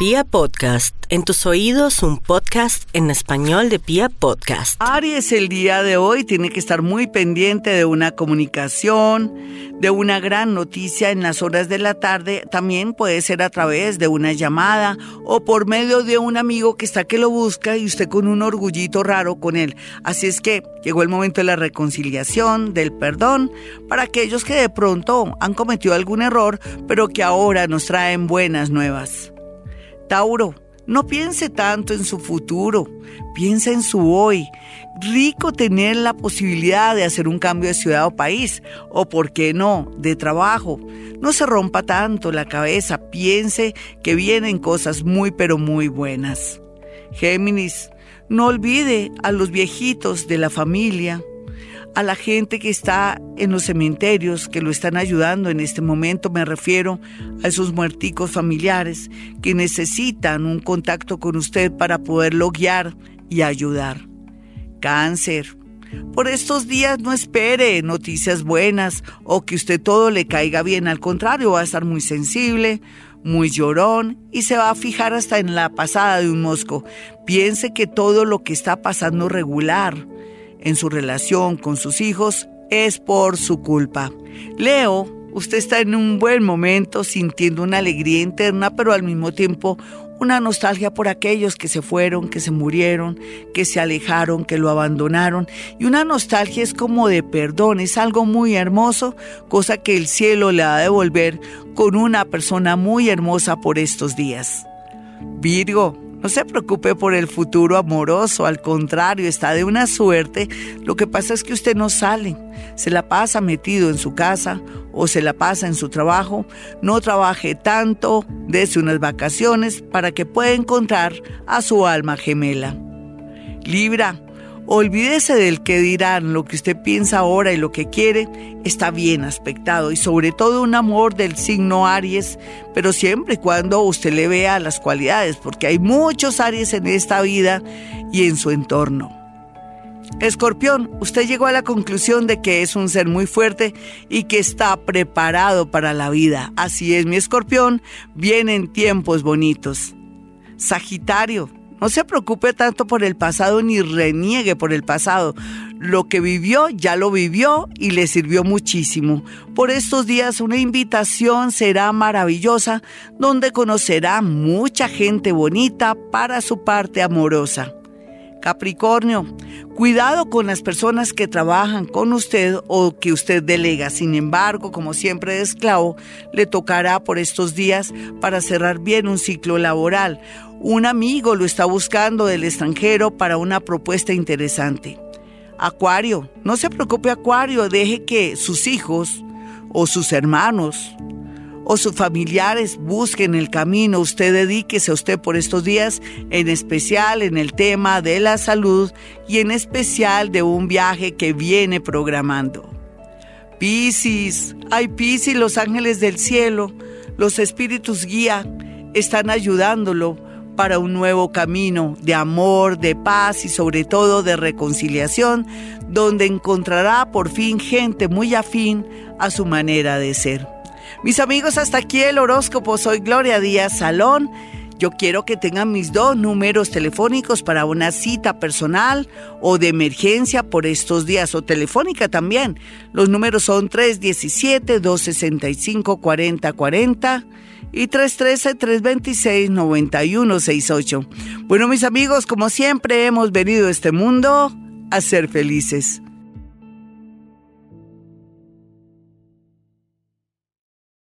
Pia Podcast, en tus oídos un podcast en español de Pia Podcast. Aries el día de hoy tiene que estar muy pendiente de una comunicación, de una gran noticia en las horas de la tarde, también puede ser a través de una llamada o por medio de un amigo que está que lo busca y usted con un orgullito raro con él. Así es que llegó el momento de la reconciliación, del perdón, para aquellos que de pronto han cometido algún error, pero que ahora nos traen buenas nuevas. Tauro, no piense tanto en su futuro, piensa en su hoy. Rico tener la posibilidad de hacer un cambio de ciudad o país, o por qué no, de trabajo. No se rompa tanto la cabeza, piense que vienen cosas muy pero muy buenas. Géminis, no olvide a los viejitos de la familia, a la gente que está en los cementerios, que lo están ayudando en este momento, me refiero a esos muerticos familiares que necesitan un contacto con usted para poderlo guiar y ayudar. Cáncer. Por estos días no espere noticias buenas o que usted todo le caiga bien, al contrario, va a estar muy sensible, muy llorón y se va a fijar hasta en la pasada de un mosco. Piense que todo lo que está pasando regular, en su relación con sus hijos es por su culpa. Leo, usted está en un buen momento sintiendo una alegría interna, pero al mismo tiempo una nostalgia por aquellos que se fueron, que se murieron, que se alejaron, que lo abandonaron. Y una nostalgia es como de perdón, es algo muy hermoso, cosa que el cielo le va a devolver con una persona muy hermosa por estos días. Virgo, no se preocupe por el futuro amoroso, al contrario, está de una suerte. Lo que pasa es que usted no sale, se la pasa metido en su casa o se la pasa en su trabajo. No trabaje tanto, dése unas vacaciones para que pueda encontrar a su alma gemela. Libra, Olvídese del que dirán, lo que usted piensa ahora y lo que quiere está bien aspectado y sobre todo un amor del signo Aries, pero siempre y cuando usted le vea las cualidades, porque hay muchos Aries en esta vida y en su entorno. Escorpión, usted llegó a la conclusión de que es un ser muy fuerte y que está preparado para la vida. Así es, mi escorpión, vienen tiempos bonitos. Sagitario, no se preocupe tanto por el pasado ni reniegue por el pasado. Lo que vivió ya lo vivió y le sirvió muchísimo. Por estos días una invitación será maravillosa donde conocerá mucha gente bonita para su parte amorosa. Capricornio, cuidado con las personas que trabajan con usted o que usted delega. Sin embargo, como siempre de esclavo, le tocará por estos días para cerrar bien un ciclo laboral un amigo lo está buscando del extranjero para una propuesta interesante. Acuario, no se preocupe Acuario, deje que sus hijos o sus hermanos o sus familiares busquen el camino. Usted dedíquese a usted por estos días, en especial en el tema de la salud y en especial de un viaje que viene programando. Piscis, ay Piscis, los ángeles del cielo, los espíritus guía, están ayudándolo para un nuevo camino de amor, de paz y sobre todo de reconciliación, donde encontrará por fin gente muy afín a su manera de ser. Mis amigos, hasta aquí el horóscopo. Soy Gloria Díaz Salón. Yo quiero que tengan mis dos números telefónicos para una cita personal o de emergencia por estos días o telefónica también. Los números son 317-265-4040 y 313-326-9168. Bueno, mis amigos, como siempre hemos venido a este mundo a ser felices.